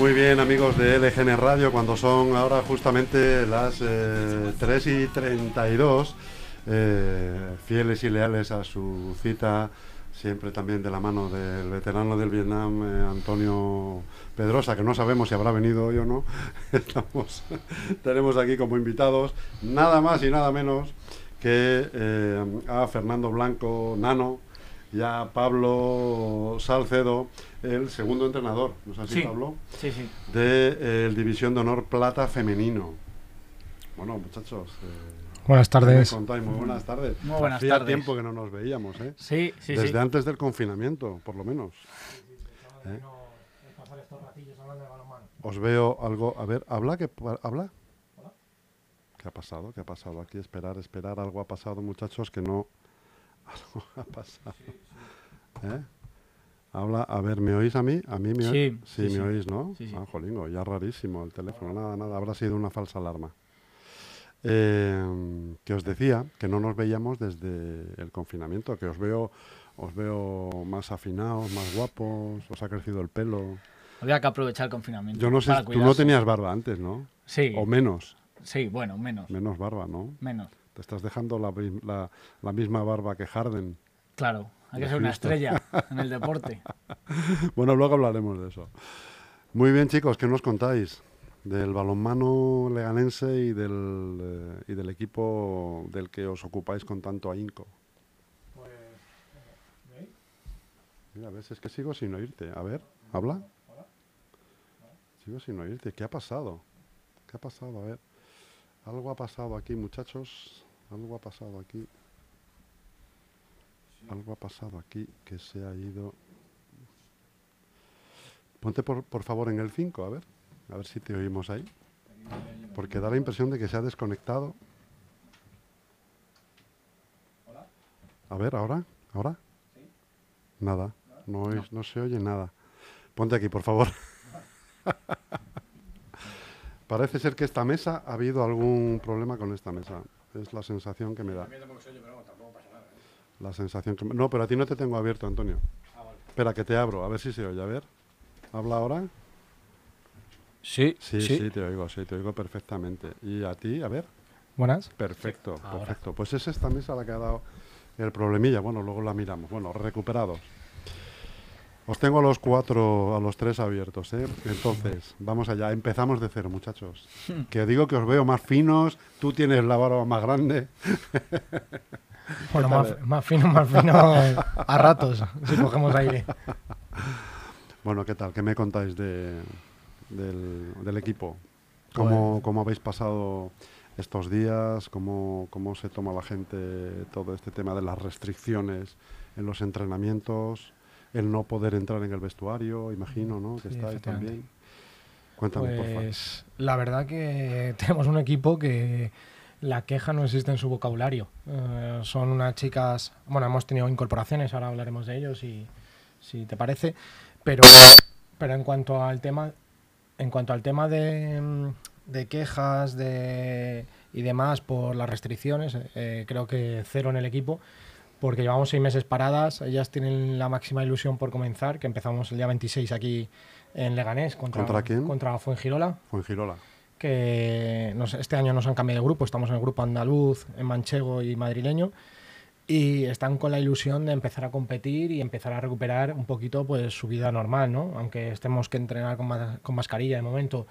Muy bien amigos de LGN Radio, cuando son ahora justamente las 3 y 32, eh, fieles y leales a su cita, siempre también de la mano del veterano del Vietnam, eh, Antonio Pedrosa, que no sabemos si habrá venido hoy o no. Tenemos aquí como invitados nada más y nada menos que eh, a Fernando Blanco Nano y a Pablo Salcedo, el segundo entrenador, ¿no es así, Sí. Pablo? Sí, sí. De eh, División de Honor Plata Femenino. Bueno, muchachos, eh, Buenas ¿qué me tardes. contáis? Muy buenas tardes. Muy buenas Hacía tardes. tiempo que no nos veíamos, ¿eh? Sí, sí, Desde sí. antes del confinamiento, por lo menos. ¿Eh? Os veo algo. A ver, ¿habla? ¿Qué, pa- ¿Habla? ¿Qué ha pasado? ¿Qué ha pasado aquí? Esperar, esperar. Algo ha pasado, muchachos, que no. Algo ha pasado. ¿Eh? Habla. A ver, ¿me oís a mí? ¿A mí me Sí, oís? sí, me sí. oís, ¿no? Ah, jolingo, ya rarísimo el teléfono. Nada, nada. Habrá sido una falsa alarma. Eh, que os decía que no nos veíamos desde el confinamiento, que os veo, os veo más afinados, más guapos, os ha crecido el pelo. Había que aprovechar el confinamiento. Yo no sé, tú no tenías barba antes, ¿no? Sí, O menos, sí, bueno, menos. menos barba, ¿no? Menos. Te estás dejando la- la misma barba que Harden. Claro, hay que ser una estrella en el deporte. Bueno, luego hablaremos de eso. Muy bien, chicos, ¿qué nos contáis? Del balonmano leganense y del, eh, y del equipo del que os ocupáis con tanto ahínco. Mira, ves, es que sigo sin oírte. A ver, habla. Sigo sin oírte. ¿Qué ha pasado? ¿Qué ha pasado? A ver. Algo ha pasado aquí, muchachos. Algo ha pasado aquí. Algo ha pasado aquí que se ha ido. Ponte por, por favor en el 5, a ver. A ver si te oímos ahí. Porque da la impresión de que se ha desconectado. A ver, ahora, ahora. Nada, no, oís- no se oye nada. Ponte aquí, por favor. Parece ser que esta mesa ha habido algún problema con esta mesa. Es la sensación que me da. La sensación que No, pero a ti no te tengo abierto, Antonio. Espera, que te abro, a ver si se oye. A ver. ¿Habla ahora? Sí, Sí, sí, te oigo, sí, te oigo perfectamente. ¿Y a ti? A ver. Buenas. Perfecto, perfecto. Pues es esta mesa la que ha dado el problemilla. Bueno, luego la miramos. Bueno, recuperados. Os tengo a los cuatro, a los tres abiertos, ¿eh? Entonces, vamos allá. Empezamos de cero, muchachos. Que digo que os veo más finos. Tú tienes la barba más grande. Bueno, más, más fino, más fino a ratos, si cogemos aire. Bueno, ¿qué tal? ¿Qué me contáis de, del, del equipo? ¿Cómo, ¿Cómo habéis pasado estos días? ¿Cómo, ¿Cómo se toma la gente todo este tema de las restricciones en los entrenamientos? El no poder entrar en el vestuario, imagino, ¿no? Que Sí, estáis también. Cuéntame, por favor. Pues la verdad que tenemos un equipo que la queja no existe en su vocabulario. Eh, son unas chicas, bueno, hemos tenido incorporaciones, ahora hablaremos de ellos si, si te parece, pero, pero en cuanto al tema, en cuanto al tema de, mm, de quejas de, y demás por las restricciones, eh, creo que cero en el equipo. Porque llevamos seis meses paradas, ellas tienen la máxima ilusión por comenzar, que empezamos el día 26 aquí en Leganés contra, ¿Contra quién? contra Fuengirola, Fuengirola. Que nos- este año nos han cambiado de grupo, estamos en el grupo andaluz, en manchego y madrileño, y están con la ilusión de empezar a competir y empezar a recuperar un poquito pues su vida normal, ¿no? Aunque estemos que entrenar con, ma- con mascarilla de momento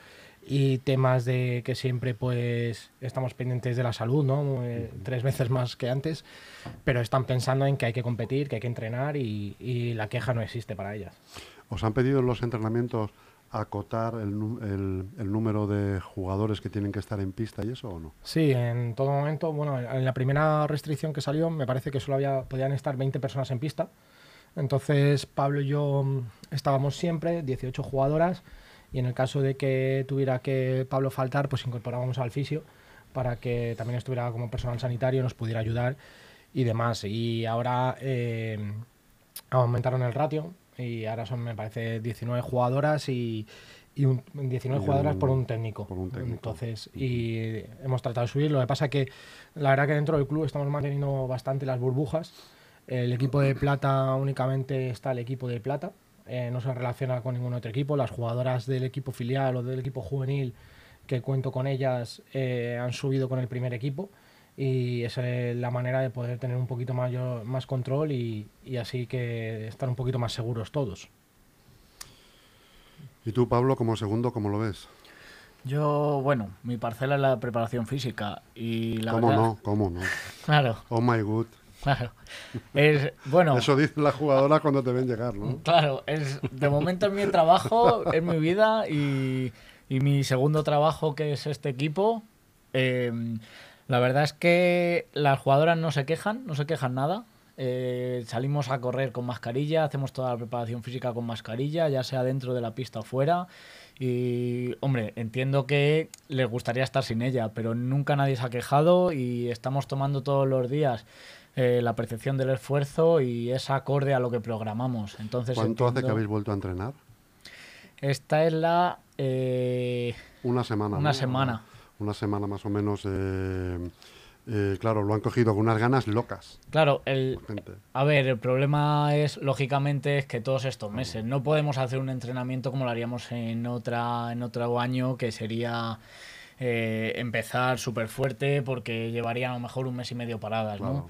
y temas de que siempre pues estamos pendientes de la salud, ¿no? Eh, tres veces más que antes, pero están pensando en que hay que competir, que hay que entrenar y, y la queja no existe para ellas. ¿Os han pedido los entrenamientos acotar el, el- el número de jugadores que tienen que estar en pista y eso o no? Sí, en todo momento, bueno, en la primera restricción que salió me parece que solo había, podían estar 20 personas en pista. Entonces Pablo y yo mm, estábamos siempre, 18 jugadoras, y en el caso de que tuviera que Pablo faltar, pues incorporábamos al fisio para que también estuviera como personal sanitario, nos pudiera ayudar y demás. Y ahora eh, aumentaron el ratio y ahora son, me parece, 19 jugadoras y, y un- 19 Y jugadoras un- por un técnico. por un técnico. Entonces, y hemos tratado de subir. Lo que pasa que la verdad que dentro del club estamos manteniendo bastante las burbujas. El equipo de plata únicamente está el equipo de plata. eh, no se relaciona con ningún otro equipo. Las jugadoras del equipo filial o del equipo juvenil que cuento con ellas eh, han subido con el primer equipo y esa es la manera de poder tener un poquito mayor, más control y, y así que estar un poquito más seguros todos. ¿Y tú, Pablo, como segundo, cómo lo ves? Yo, bueno, mi parcela es la preparación física y la ¿Cómo verdad- no? ¿Cómo no? Claro, Oh my god. claro. Es, bueno, Eso dicen las jugadoras cuando te ven llegar, ¿no? Claro, es, de momento es mi trabajo, es mi vida y, y mi segundo trabajo que es este equipo. eh, la verdad es que las jugadoras no se quejan, no se quejan nada. Eh, salimos a correr con mascarilla, hacemos toda la preparación física con mascarilla, ya sea dentro de la pista o fuera. Y, hombre, entiendo que les gustaría estar sin ella, pero nunca nadie se ha quejado y estamos tomando todos los días eh, la percepción del esfuerzo y es acorde a lo que programamos. Entonces, ¿Cuánto hace que habéis vuelto a entrenar? Esta es la... eh, Una semana. Una ¿no? semana. Una semana más o menos. eh, eh, claro, lo han cogido con unas ganas locas. claro, el. A ver, el problema es, lógicamente, es que todos estos meses no podemos hacer un entrenamiento como lo haríamos en otra en otro año, que sería eh, empezar súper fuerte porque llevaría a lo mejor un mes y medio paradas, ¿no?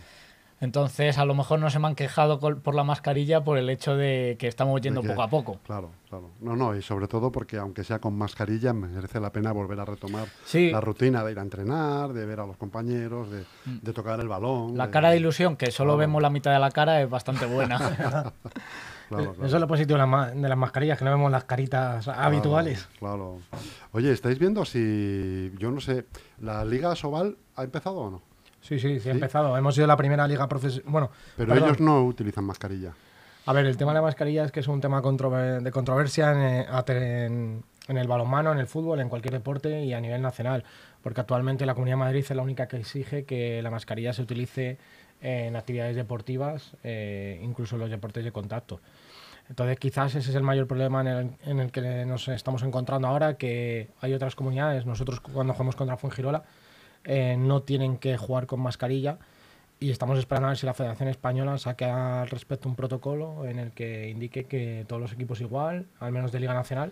Entonces, a lo mejor no se me han quejado por la mascarilla por el hecho de que estamos yendo que- poco a poco. Claro, claro. No, no, y sobre todo porque aunque sea con mascarilla, merece la pena volver a retomar Sí. la rutina de ir a entrenar, de ver a los compañeros, de, de tocar el balón. Mm. La cara de ilusión, que solo Claro. vemos la mitad de la cara, es bastante buena. Claro, claro. Eso es lo positivo de las, ma- de las mascarillas, que no vemos las caritas habituales. Claro. Oye, ¿estáis viendo si, yo no sé, la Liga Sobal ha empezado o no? Sí, sí, sí, ¿Sí? ha empezado. Hemos sido la primera liga profesional. Bueno, Pero perdón. ellos no utilizan mascarilla. A ver, el tema de la mascarilla es que es un tema controver- de controversia en, eh, en- en el balonmano, en el fútbol, en cualquier deporte y a nivel nacional. Porque actualmente la Comunidad de Madrid es la única que exige que la mascarilla se utilice en actividades deportivas, eh, incluso en los deportes de contacto. Entonces, quizás ese es el mayor problema en el, en el que nos estamos encontrando ahora, que hay otras comunidades, nosotros cuando jugamos contra Fuengirola, eh, no tienen que jugar con mascarilla y estamos esperando a ver si la Federación Española saque al respecto un protocolo en el que indique que todos los equipos igual, al menos de Liga Nacional,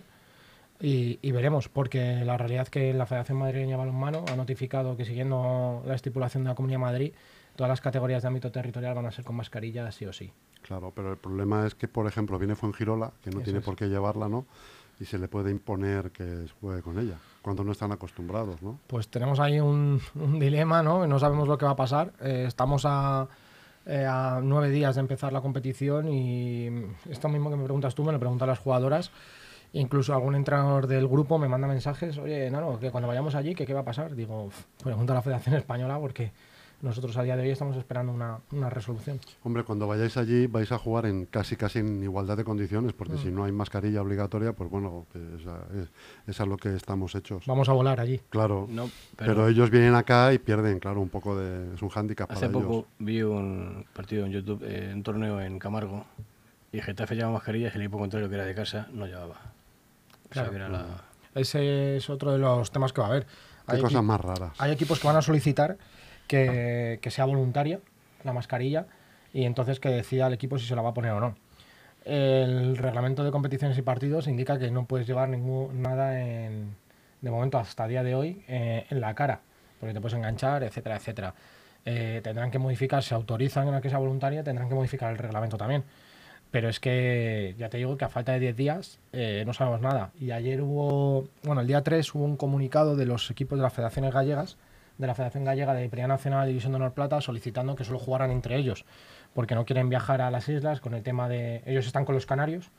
y, y veremos, porque la realidad es que la Federación Madrileña Balonmano ha notificado que siguiendo la estipulación de la Comunidad de Madrid, todas las categorías de ámbito territorial van a ser con mascarilla sí o sí. Claro, pero el problema es que, por ejemplo, viene Fuengirola, que no Eso tiene es. por qué llevarla, ¿no? Y se le puede imponer que juegue con ella, cuando no están acostumbrados, ¿no? Pues tenemos ahí un, dilema, ¿no? No sabemos lo que va a pasar. Eh, estamos a, eh, a nueve días de empezar la competición y esto mismo que me preguntas tú me lo preguntan las jugadoras. Incluso algún entrenador del grupo me manda mensajes, oye, Nano, que cuando vayamos allí, ¿qué, va a pasar? Digo, "Uf, pregunta a la Federación Española porque nosotros a día de hoy estamos esperando una, una resolución. Hombre, cuando vayáis allí vais a jugar en casi casi en igualdad de condiciones, porque Mm. si no hay mascarilla obligatoria, pues bueno, esa es, es a lo que estamos hechos. Vamos a volar allí. Claro, No, pero, pero, ellos vienen acá y pierden, claro, un poco de... es un hándicap hace para poco ellos. vi un partido en YouTube, eh, un torneo en Camargo, y Getafe llevaba mascarillas y el equipo contrario, que era de casa, no llevaba. O sea, Claro. que era la... Ese es otro de los temas que va a haber. Qué Hay cosas más raras. Hay equipos que van a solicitar que, sea voluntaria la mascarilla y entonces que decida el equipo si se la va a poner o no. El reglamento de competiciones y partidos indica que no puedes llevar ningún, nada en, de momento hasta día de hoy eh, en la cara, porque te puedes enganchar, etcétera, etcétera. Eh, tendrán que modificar, se autorizan a que sea voluntaria, tendrán que modificar el reglamento también. Pero es que ya te digo que a falta de 10 días eh, no sabemos nada. Y ayer hubo, bueno, el día 3 hubo un comunicado de los equipos de las federaciones gallegas, de la Federación Gallega de Primera Nacional División de Honor Plata, solicitando que solo jugaran entre ellos, porque no quieren viajar a las islas con el tema de... Ellos están con los canarios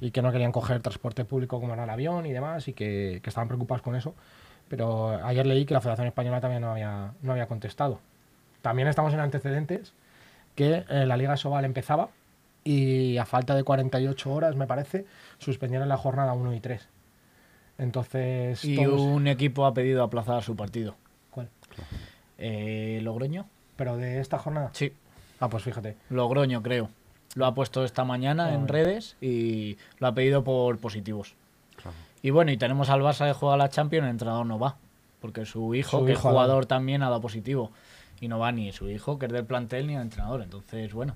y que no querían coger transporte público como era el avión y demás, y que, que estaban preocupados con eso. Pero ayer leí que la Federación Española también no había, no había contestado. También estamos en antecedentes que eh, la Liga Sobal empezaba y a falta de 48 horas, me parece, suspendieron la jornada 1 y 3. Entonces, y todos- un equipo ha pedido aplazar su partido. Eh, ¿Logroño? Pero de esta jornada. Sí, Ah, pues fíjate. Logroño creo. Lo ha puesto esta mañana en redes y lo ha pedido por positivos. Claro. Y bueno, y tenemos al Barça que juega la Champions, el entrenador no va. Porque su hijo, Su que hijo es ha jugador también, ha dado positivo. Y no va ni su hijo, que es del plantel, ni el entrenador. Entonces, bueno.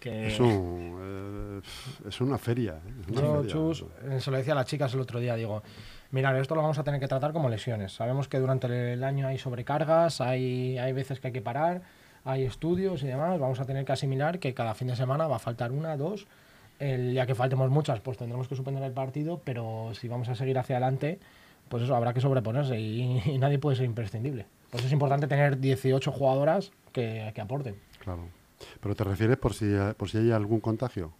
Que... Es, un, eh, es una feria. ¿eh? Es una Yo, feria. Chus, eh, se lo decía a las chicas el otro día, digo, mirad, esto lo vamos a tener que tratar como lesiones. Sabemos que durante el año hay sobrecargas, hay, hay veces que hay que parar, hay estudios y demás. Vamos a tener que asimilar que cada fin de semana va a faltar una, dos. El día que faltemos muchas, pues tendremos que suspender el partido, pero si vamos a seguir hacia adelante, pues eso, habrá que sobreponerse y, y nadie puede ser imprescindible. Pues es importante tener 18 jugadoras que, que aporten. Claro. Pero te refieres por si, por si hay algún contagio.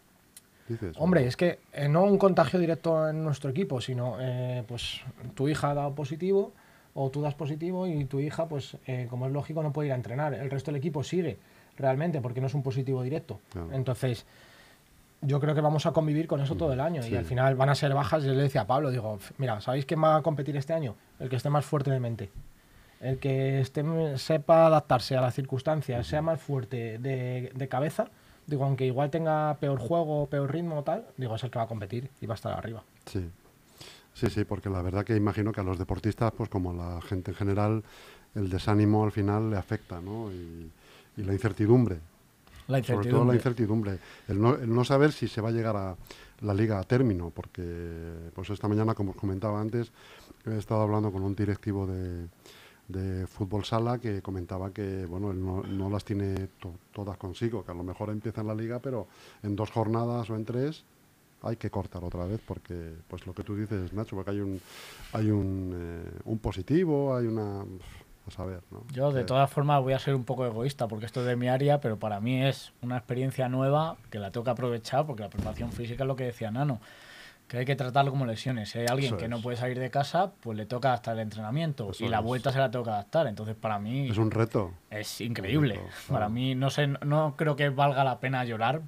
Dices. Hombre, es que eh, no un contagio directo en nuestro equipo, sino eh, pues tu hija ha dado positivo o tú das positivo y tu hija, pues eh, como es lógico, no puede ir a entrenar. El resto del equipo sigue realmente porque no es un positivo directo. Claro. Entonces, yo creo que vamos a convivir con eso todo el año sí. y al final van a ser bajas. Yo le decía a Pablo, digo, "F- mira, ¿sabéis quién va a competir este año? El que esté más fuerte de mente. El que esté, sepa adaptarse a las circunstancias, sea más fuerte de, de cabeza, digo, aunque igual tenga peor juego, peor ritmo tal, digo, es el que va a competir y va a estar arriba. Sí. Sí, sí, porque la verdad que imagino que a los deportistas, pues como a la gente en general, el desánimo al final le afecta, ¿no? Y, y la incertidumbre. La Sobre todo la incertidumbre. incertidumbre. El no, el no saber si se va a llegar a la liga a término, porque pues esta mañana, como os comentaba antes, he estado hablando con un directivo de, de fútbol sala que comentaba que bueno él no, no las tiene to- todas consigo, que a lo mejor empieza en la liga, pero en dos jornadas o en tres hay que cortar otra vez porque pues lo que tú dices Nacho porque hay un hay un, eh, un positivo hay una a saber ¿no? Yo, de todas formas, voy a ser un poco egoísta porque esto es de mi área, pero para mí es una experiencia nueva que la tengo que aprovechar porque la preparación física es lo que decía Nano, que hay que tratarlo como lesiones. Si hay alguien Eso que no puede salir de casa, pues le toca adaptar el entrenamiento Eso y la es. vuelta se la tengo que adaptar. Entonces, para mí es un reto es increíble. Claro. Para mí, no sé, no creo que valga la pena llorar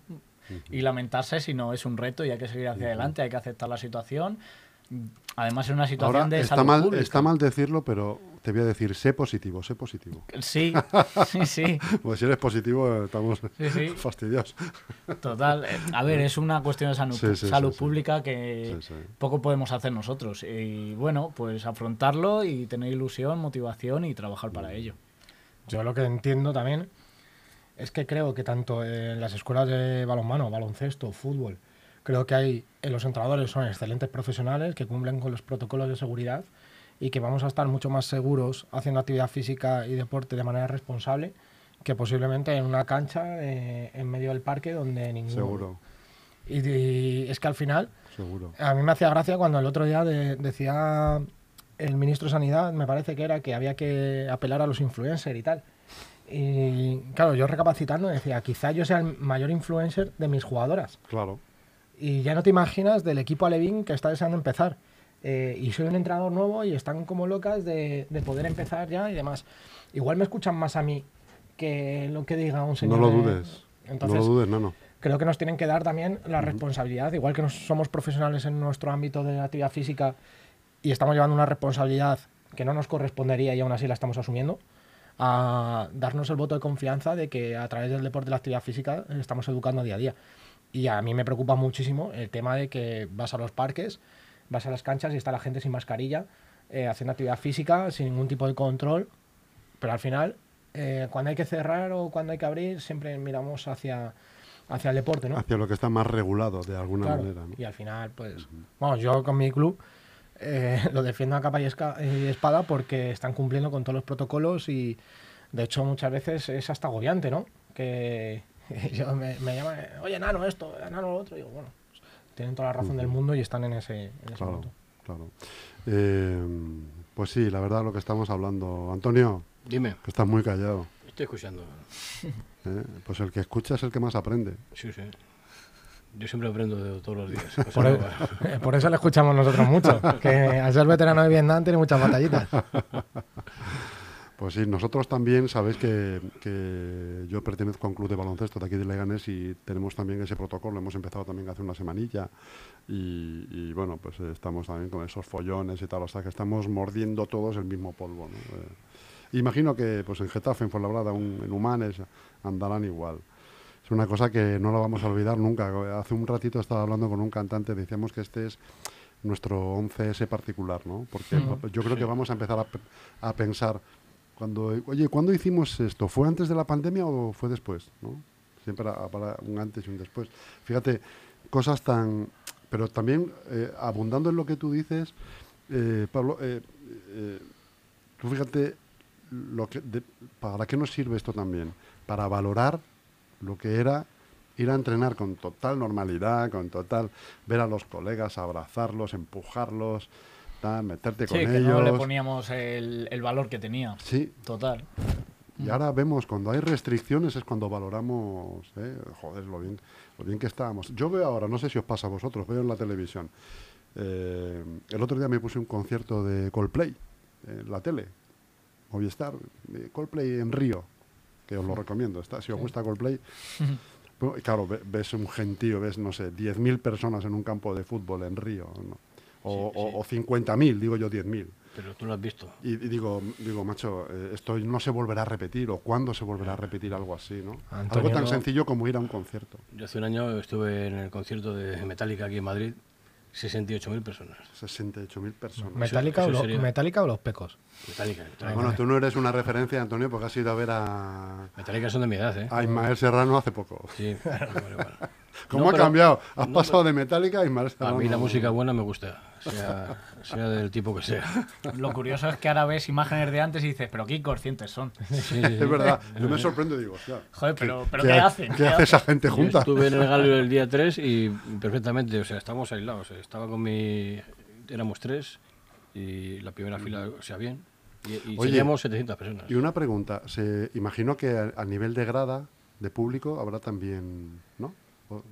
y lamentarse, sino es un reto y hay que seguir hacia adelante, hay que aceptar la situación. Además, es una situación ahora de está salud mal pública. está mal decirlo pero te voy a decir sé positivo sé positivo Sí, sí, sí. pues si eres positivo estamos Sí, sí. fastidiados Total. A ver, es una cuestión de salud, Sí, sí, salud sí, sí. pública que Sí, sí. poco podemos hacer nosotros. Y bueno, pues afrontarlo y tener ilusión, motivación y trabajar para ello. Yo lo que entiendo también es que creo que tanto en las escuelas de balonmano, baloncesto, fútbol, creo que hay eh, los entrenadores son excelentes profesionales que cumplen con los protocolos de seguridad y que vamos a estar mucho más seguros haciendo actividad física y deporte de manera responsable que posiblemente en una cancha eh, en medio del parque donde ningún seguro y, y es que al final seguro a mí me hacía gracia cuando el otro día de- decía el ministro de Sanidad, me parece que era que había que apelar a los influencers y tal. Y claro, yo recapacitando decía, quizá yo sea el mayor influencer de mis jugadoras. claro Y ya no te imaginas del equipo Alevín que está deseando empezar. Eh, y soy un entrenador nuevo y están como locas de, de poder empezar ya y demás. Igual me escuchan más a mí que lo que diga un señor. no lo de- dudes Entonces, no lo dudes no no creo que nos tienen que dar también la responsabilidad, igual que nos somos profesionales en nuestro ámbito de actividad física y estamos llevando una responsabilidad que no nos correspondería y aún así la estamos asumiendo, a darnos el voto de confianza de que a través del deporte y la actividad física estamos educando día a día. Y a mí me preocupa muchísimo el tema de que vas a los parques, vas a las canchas y está la gente sin mascarilla, eh, haciendo actividad física, sin ningún tipo de control, pero al final, eh, cuando hay que cerrar o cuando hay que abrir, siempre miramos hacia, hacia el deporte, ¿no? hacia lo que está más regulado de alguna Claro, manera ¿no? Y al final, pues, vamos, yo con mi club eh, lo defiendo a capa y, y espada porque están cumpliendo con todos los protocolos y, de hecho, muchas veces es hasta agobiante, ¿no? Que yo me, me llaman, oye, Nano, esto, Nano, lo otro, y digo, bueno, pues, tienen toda la razón del mundo y están en ese, en ese Claro, punto. claro. Eh, pues sí, la verdad lo que estamos hablando. Antonio, Dime, que estás muy callado. estoy escuchando. ¿eh? Pues el que escucha es el que más aprende. Sí, sí. Yo siempre aprendo de todos los días. Por, e- por eso le escuchamos nosotros mucho, que al ser veterano de Vietnam tiene muchas batallitas. Pues sí, nosotros también, sabéis que, que yo pertenezco a un club de baloncesto de aquí de Leganés y tenemos también ese protocolo. Hemos empezado también hace una semanilla y, y, bueno, pues estamos también con esos follones y tal. O sea que estamos mordiendo todos el mismo polvo. ¿no? Eh, imagino que pues en Getafe, en Fuenlabrada, un- en Humanes andarán igual. Es una cosa que no la vamos a olvidar nunca. Hace un ratito estaba hablando con un cantante, decíamos que este es nuestro 11S particular, ¿no? Porque yo creo que vamos a empezar a, pe- a pensar cuando, oye, ¿cuándo hicimos esto? ¿Fue antes de la pandemia o fue después? ¿no? siempre habrá un antes y un después. Fíjate, cosas tan... Pero también, eh, abundando en lo que tú dices, eh, Pablo, eh, tú fíjate, lo que, ¿para qué nos sirve esto también? Para valorar lo que era ir a entrenar con total normalidad, con total... ver a los colegas, abrazarlos, empujarlos, tal, meterte Sí, con que ellos. no le poníamos el, el valor que tenía. Sí, Total. y ahora vemos, cuando hay restricciones es cuando valoramos, ¿eh? joder, lo bien, lo bien que estábamos. Yo veo ahora, no sé si os pasa a vosotros, veo en la televisión. eh, el otro día me puse un concierto de Coldplay en la tele, Movistar, Coldplay en Río, que os lo recomiendo. Está, si os gusta Coldplay, bueno, claro, ve- ves un gentío, ves, no sé, 10.000 personas en un campo de fútbol en Río, ¿no? O, Sí, sí. o- o 50.000, digo yo 10.000. Pero tú lo has visto. Y, y digo, digo, macho, eh, esto no se volverá a repetir, o cuándo se volverá a repetir algo así, ¿no? Antonio, algo tan sencillo como ir a un concierto. Yo hace un año estuve en el concierto de Metallica aquí en Madrid, 68.000 personas. 68.000 personas. ¿Metallica, eso o Metallica o los pecos? Metallica. Metallica. Bueno, tú no eres una referencia, Antonio, porque has ido a ver a, Metallica son de mi edad, ¿eh? a Ismael Serrano hace poco. Sí, bueno, bueno. ¿Cómo No, ha pero- cambiado? Has no, pasado de Metallica a Ismael A mí la música buena me gusta, sea, sea del tipo que sea. Lo curioso es que ahora ves imágenes de antes y dices, pero qué inconscientes son. Sí, sí, sí. Es verdad, yo me sorprendo y digo, hostia, Joder, pero, pero ¿qué, ¿qué, ha- hacen? ¿Qué hace esa gente Yo junta? estuve en el Galio el día 3 y perfectamente, o sea, estábamos aislados. eh, Estaba con mi. Éramos tres y la primera fila, o sea, bien. Y, y Oye, teníamos 700 personas. Y una pregunta, se imagino que a, a nivel de grada de público habrá también, ¿no?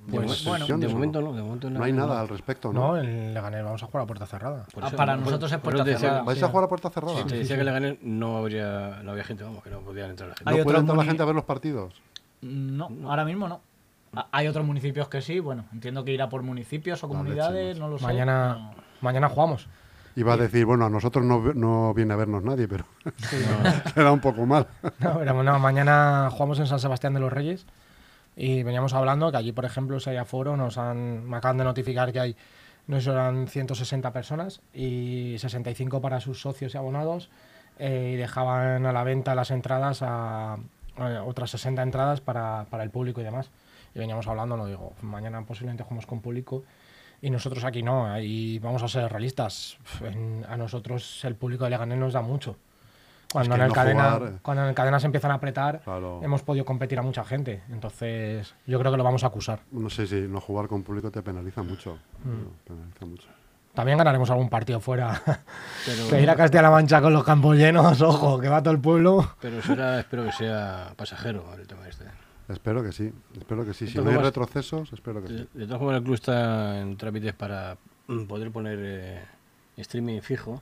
Pues, de no? momento no, de momento No hay nada al respecto, ¿no? No, en Leganés vamos a jugar a puerta cerrada. Por Ah, para nosotros es puerta decía- cerrada. ¿Vais sí. a jugar a puerta cerrada? Sí, te decía que le gané, no habría, no había gente, vamos, que no podían entrar la gente. ¿No puede entrar la gente a ver los partidos? No, ahora mismo no. Ha- Hay otros municipios que sí, bueno, entiendo que irá por municipios o comunidades, no lo sé. Mañana, no. mañana jugamos. Iba a decir, bueno, a nosotros no, no viene a vernos nadie, pero queda un poco mal. No, pero no, mañana jugamos en San Sebastián de los Reyes y veníamos hablando que allí, por ejemplo, si hay aforo, nos han, me acaban de notificar que hay, no sé, eran 160 personas y 65 para sus socios y abonados eh, y dejaban a la venta las entradas a, otras 60 entradas para, para el público y demás. Y veníamos hablando, no digo, mañana posiblemente jugamos con público y nosotros aquí no, ahí vamos a ser realistas. A nosotros el público de Leganés nos da mucho. Cuando, que en el no cadena, jugar, cuando en el cadena se empiezan a apretar, Claro. hemos podido competir a mucha gente. Entonces, yo creo que lo vamos a acusar. No sé si no jugar con público te penaliza mucho. Mm. Penaliza mucho. También ganaremos algún partido fuera. Pero, que ir a Castilla-La Mancha con los campos llenos, ojo, que va todo el pueblo. pero será, espero que sea pasajero el tema este. Espero que sí, espero que sí. Si no hay retrocesos, espero que De, sí. de todas formas, el club está en trámites para poder poner eh, streaming fijo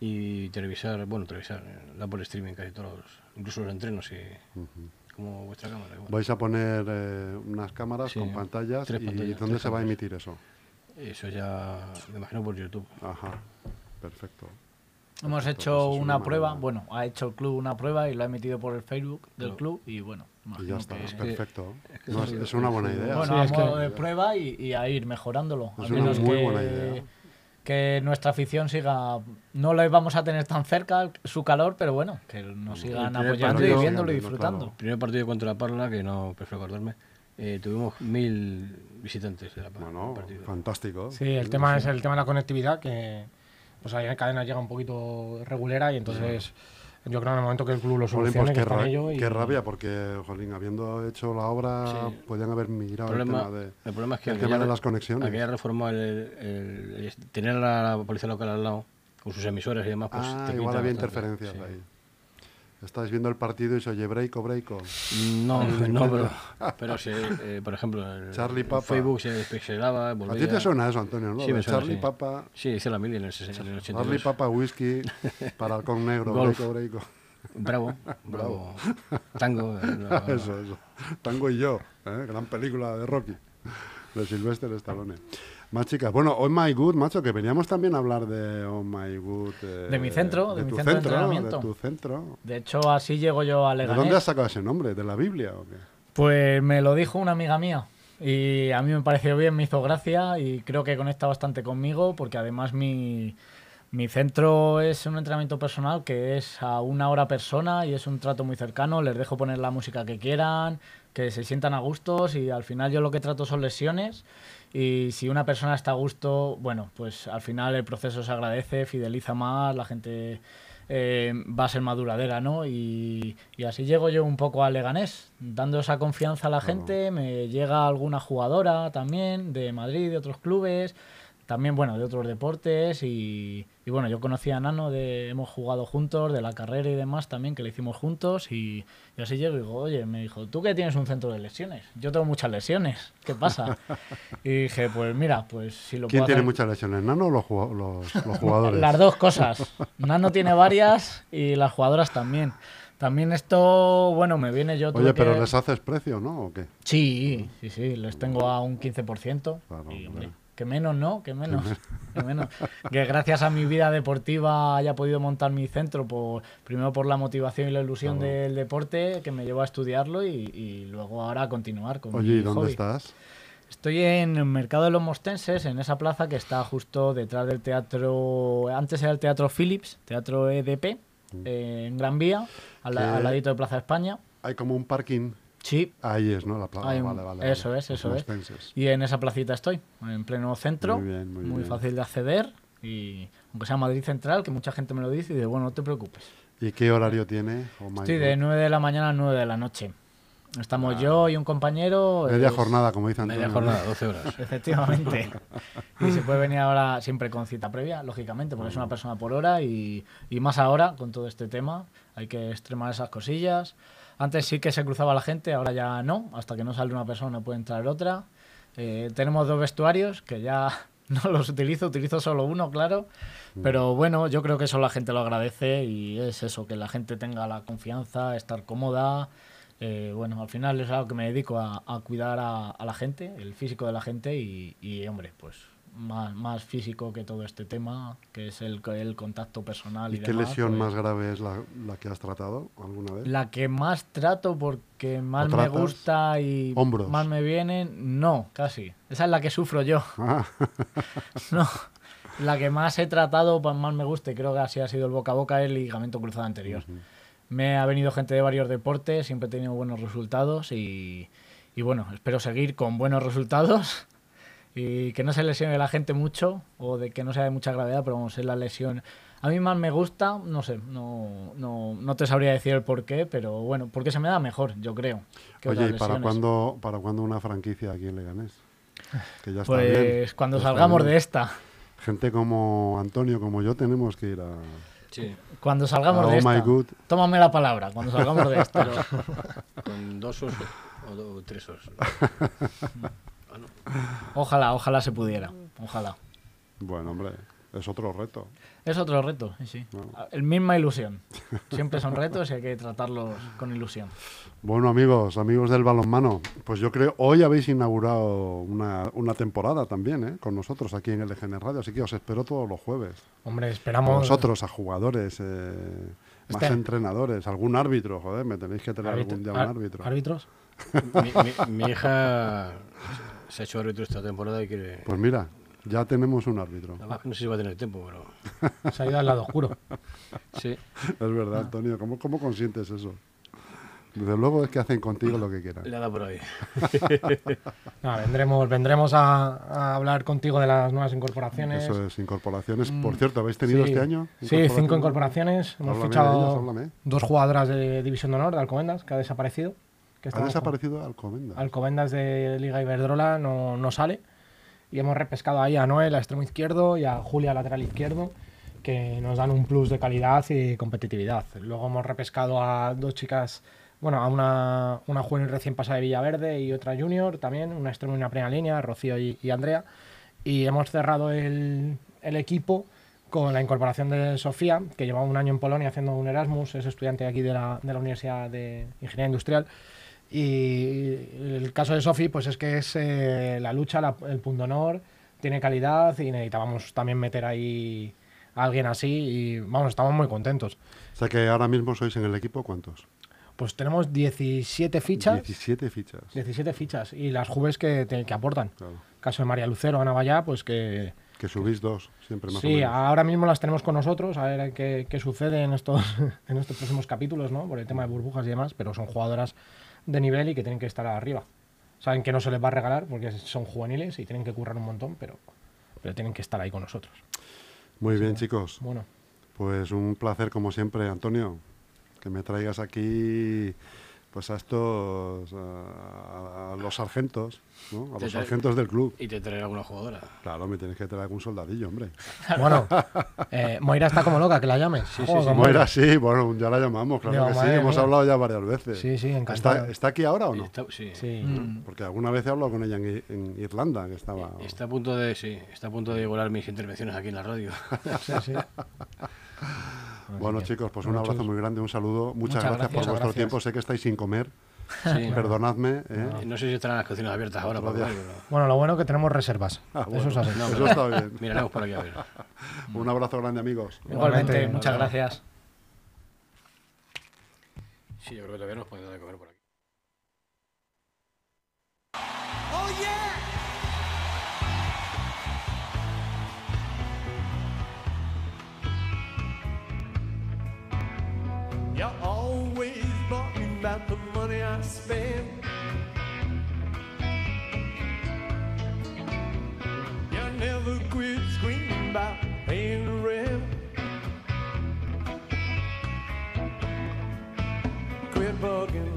y televisar, bueno, televisar, eh, da por streaming casi todos, los- incluso los entrenos y como vuestra cámara. igual. Vais a poner eh, unas cámaras Sí, con pantallas tres y pantallas, ¿dónde tres se va a emitir eso? Eso ya me imagino por YouTube. Ajá, perfecto. Hemos Perfecto, hecho una una prueba, manera. bueno, ha hecho el club una prueba y lo ha emitido por el Facebook del club y bueno, Y imagino ya está, es perfecto. es que No, sí, es, es es una buena idea. Bueno, Sí, a es modo que- de prueba y, y a ir mejorándolo. Es a una menos muy que, buena idea. Que nuestra afición siga. No le vamos a tener tan cerca su calor, pero bueno, que nos sigan apoyando y partido, viéndolo y sigan viendo, disfrutando. claro. Primer partido contra la Parla, que no prefiero acordarme, eh, tuvimos mil visitantes de la Parla. Bueno, partido. fantástico. Sí, el tema es el tema de la conectividad, que pues ahí en cadena llega un poquito regulera y entonces yo creo que en el momento que el club lo Jolín, solucione, pues que ra- y- qué rabia, porque, jolín, habiendo hecho la obra, Sí. podían haber migrado El el tema de... el problema es que el tema de las conexiones. aunque haya reformado el, el- el- tener a la policía local al lado, con sus emisoras y demás, pues ah, te igual había interferencias sí. ahí. Estáis viendo el partido y se oye breako, breako. No, no, pero, pero se, eh, por ejemplo, el Charlie Papa. Facebook se despixelaba, A volvía... ti te suena eso, Antonio, ¿no? Sí, me suena, Charlie sí. Papa, Sí, hice la mili en el, ses- en el 82. Charlie Papa Whisky para halcón negro, Golf. breako, breako. Bravo, bravo. Tango. eh, no, Eso, eso. Tango y yo, ¿eh? gran película de Rocky, de Sylvester Stallone. Más chicas, bueno, Oh My Good, macho, que veníamos también a hablar de Oh My Good. eh, De mi centro, de mi tu centro de entrenamiento. De tu centro. De hecho, así llego yo a ¿De Leganés. dónde has sacado ese nombre? ¿De la Biblia o qué? Pues me lo dijo una amiga mía y a mí me pareció bien, me hizo gracia y creo que conecta bastante conmigo porque además mi, Mi centro es un entrenamiento personal que es a una hora persona y es un trato muy cercano. Les dejo poner la música que quieran, que se sientan a gustos y al final yo lo que trato son lesiones. Y si una persona está a gusto, bueno, pues al final el proceso se agradece, fideliza más, la gente eh, va a ser más duradera, ¿no? Y, y así llego yo un poco a Leganés, dando esa confianza a la gente. Me llega alguna jugadora también de Madrid, de otros clubes también, bueno, de otros deportes y, y bueno, yo conocí a Nano, de, hemos jugado juntos, de la carrera y demás también, que le hicimos juntos y, y así llego y digo, oye, me dijo, ¿tú que tienes un centro de lesiones? Yo tengo muchas lesiones, ¿qué pasa? y dije, pues mira, pues si lo ¿Quién puedo tiene hacer- muchas lesiones, Nano o los, los, los jugadores? Las dos cosas. Nano tiene varias y las jugadoras también. También esto, bueno, me viene yo... Oye, pero que- les haces precio, ¿no? ¿O qué? Sí, sí, sí, les tengo a un 15%. Claro, y, hombre. Que menos, ¿no? Que menos. que menos. Que gracias a mi vida deportiva haya podido montar mi centro, por, primero por la motivación y la ilusión Claro. del deporte que me llevó a estudiarlo y, y luego ahora a continuar con Oye, mi ¿y dónde hobby. estás? Estoy en el Mercado de los Mostenses, en esa plaza que está justo detrás del teatro. Antes era el Teatro Philips, Teatro EDP, eh, en Gran Vía, al, al ladito de Plaza España. Hay como un parking. Sí, Ahí es, ¿no? La plaza. Un- vale, vale, eso vale. es, Los eso es. mostenses. Y en esa placita estoy, en pleno centro, Muy bien, muy bien. fácil de acceder y aunque sea Madrid Central, que mucha gente me lo dice y de bueno, no te preocupes. ¿Y qué horario tiene? Oh God. de 9 de la mañana a 9 de la noche. Estamos yo y un compañero. Media es- jornada, como dicen. Media jornada, 12 horas. Efectivamente. y se puede venir ahora siempre con cita previa, lógicamente, porque es una persona por hora y, y más ahora con todo este tema. Hay que extremar esas cosillas. Antes sí que se cruzaba la gente, ahora ya no. Hasta que no sale una persona puede entrar otra. Eh, tenemos dos vestuarios que ya no los utilizo, utilizo solo uno, claro. Pero bueno, yo creo que eso la gente lo agradece y es eso, que la gente tenga la confianza, estar cómoda. Eh, bueno, al final es algo que me dedico a, a cuidar a, a la gente, el físico de la gente y, y, hombre, pues más, más físico que todo este tema, que es el, el contacto personal. Y, ¿Y qué demás, lesión pues, más grave es la, la que has tratado alguna vez? La que más trato porque más ¿O me gusta y Hombros. más me vienen, no, casi. Esa es la que sufro yo. Ah, No, la que más he tratado, más me gusta, y creo que así ha sido el boca a boca, el ligamento cruzado anterior. Me ha venido gente de varios deportes, siempre he tenido buenos resultados y, y bueno, espero seguir con buenos resultados y que no se lesione la gente mucho o de que no sea de mucha gravedad, pero vamos, es la lesión. A mí más me gusta, no sé, no, no, no te sabría decir el por qué, pero bueno, porque se me da mejor, yo creo. que Oye, ¿y para cuándo, para cuándo una franquicia aquí en Leganés? Que ya está bien. Pues cuando ya está salgamos bien. de esta. Gente como Antonio, como yo, tenemos que ir a... Sí, Cuando salgamos Ah, de oh my esta. good. Tómame la palabra, cuando salgamos de esta. con dos osos o, do- o tres osos. Ojalá, ojalá se pudiera. Ojalá. Bueno, hombre, es otro reto. Es otro reto, sí, sí. El misma ilusión. Siempre son retos y hay que tratarlos con ilusión. Bueno, amigos, amigos del balonmano, pues yo creo hoy habéis inaugurado una, una temporada también, ¿eh? Con nosotros aquí en LGN Radio, así que os espero todos los jueves. Hombre, A esperamos. vosotros, a jugadores, eh, más Este- entrenadores, algún árbitro, joder, me tenéis que tener algún día un árbitro. ¿Árbitros? Mi, mi- mi hija se ha hecho árbitro esta temporada y quiere... Pues mira, ya tenemos un árbitro. No sé si va a tener tiempo, pero... Se ha ido al lado oscuro. Sí. Es verdad, Antonio, ¿cómo, cómo consientes eso? Desde luego es que hacen contigo lo que quieran. Le ha dado por ahí. Nada, vendremos vendremos a, a hablar contigo de las nuevas incorporaciones. Eso es, incorporaciones. Por cierto, ¿habéis tenido Mm, Sí. este año? Sí, cinco incorporaciones. Hemos Háblame fichado ellas, dos jugadoras de División de Honor de Alcobendas, que ha desaparecido. Que Ha desaparecido Alcobendas. Alcobendas de Liga Iberdrola no, no sale. Y hemos repescado ahí a Noel, a extremo izquierdo, y a Julia, lateral izquierdo, que nos dan un plus de calidad y competitividad. Luego hemos repescado a dos chicas, bueno, a una, una juvenil recién pasada de Villaverde y otra junior también, una extremo y una primera línea, Rocío y, y Andrea. Y hemos cerrado el, el equipo con la incorporación de Sofía, que llevaba un año en Polonia haciendo un Erasmus, es estudiante aquí de la, de la Universidad de Ingeniería Industrial. Y el caso de Sofi, pues es que es eh, la lucha, la- el punto honor, tiene calidad y necesitábamos también meter ahí a alguien así y vamos, estamos muy contentos. O sea que ahora mismo sois en el equipo, ¿cuántos? Pues tenemos 17 fichas, 17 fichas. 17 fichas y las juves que, te- que aportan. Claro. Caso de María Lucero, Ana Vallá, pues que Que subís dos, siempre más o Sí, menos. ahora mismo las tenemos con nosotros, a ver qué, qué sucede en estos, en estos próximos capítulos, ¿no? Por el tema de burbujas y demás, pero son jugadoras de nivel y que tienen que estar arriba. Saben que no se les va a regalar porque son juveniles y tienen que currar un montón, pero, pero tienen que estar ahí con nosotros. Muy bien, chicos. Bueno, Pues un placer como siempre, Antonio, que me traigas aquí pues a estos a, a los sargentos, ¿no? A los sargentos del club. Y te traeré alguna jugadora. Claro, me tienes que traer algún soldadillo, hombre. bueno eh, Moira está como loca, que la llames. Sí, sí, Joder, sí. con Moira, sí, bueno, ya la llamamos, claro Digo, que sí, hemos hablado ya varias veces. Sí, sí, encantado. ¿Está, está aquí ahora o no? Está, sí. Sí. Mm. Porque alguna vez he hablado con ella en, en Irlanda, que estaba... Está a punto de, sí, está a punto de igualar mis intervenciones aquí en la radio. Sí, sí. Bueno, chicos, pues un muchos- abrazo muy grande, un saludo. Muchas, Muchas gracias, gracias. por vuestro Gracias. tiempo. Sé que estáis sin comer. Sí. Perdonadme. ¿eh? No sé si estarán las cocinas abiertas ahora comer, pero Bueno, lo bueno es que tenemos reservas. Ah, Eso bueno, es así. No, Eso pero- está bien. miraremos por aquí a ver. Un abrazo grande, amigos. Igualmente, Igualmente. muchas gracias. Sí, yo creo que todavía nos pueden dar de comer por aquí. You always barking about the money I spend. You never quit screaming about paying rent. Quit bugging.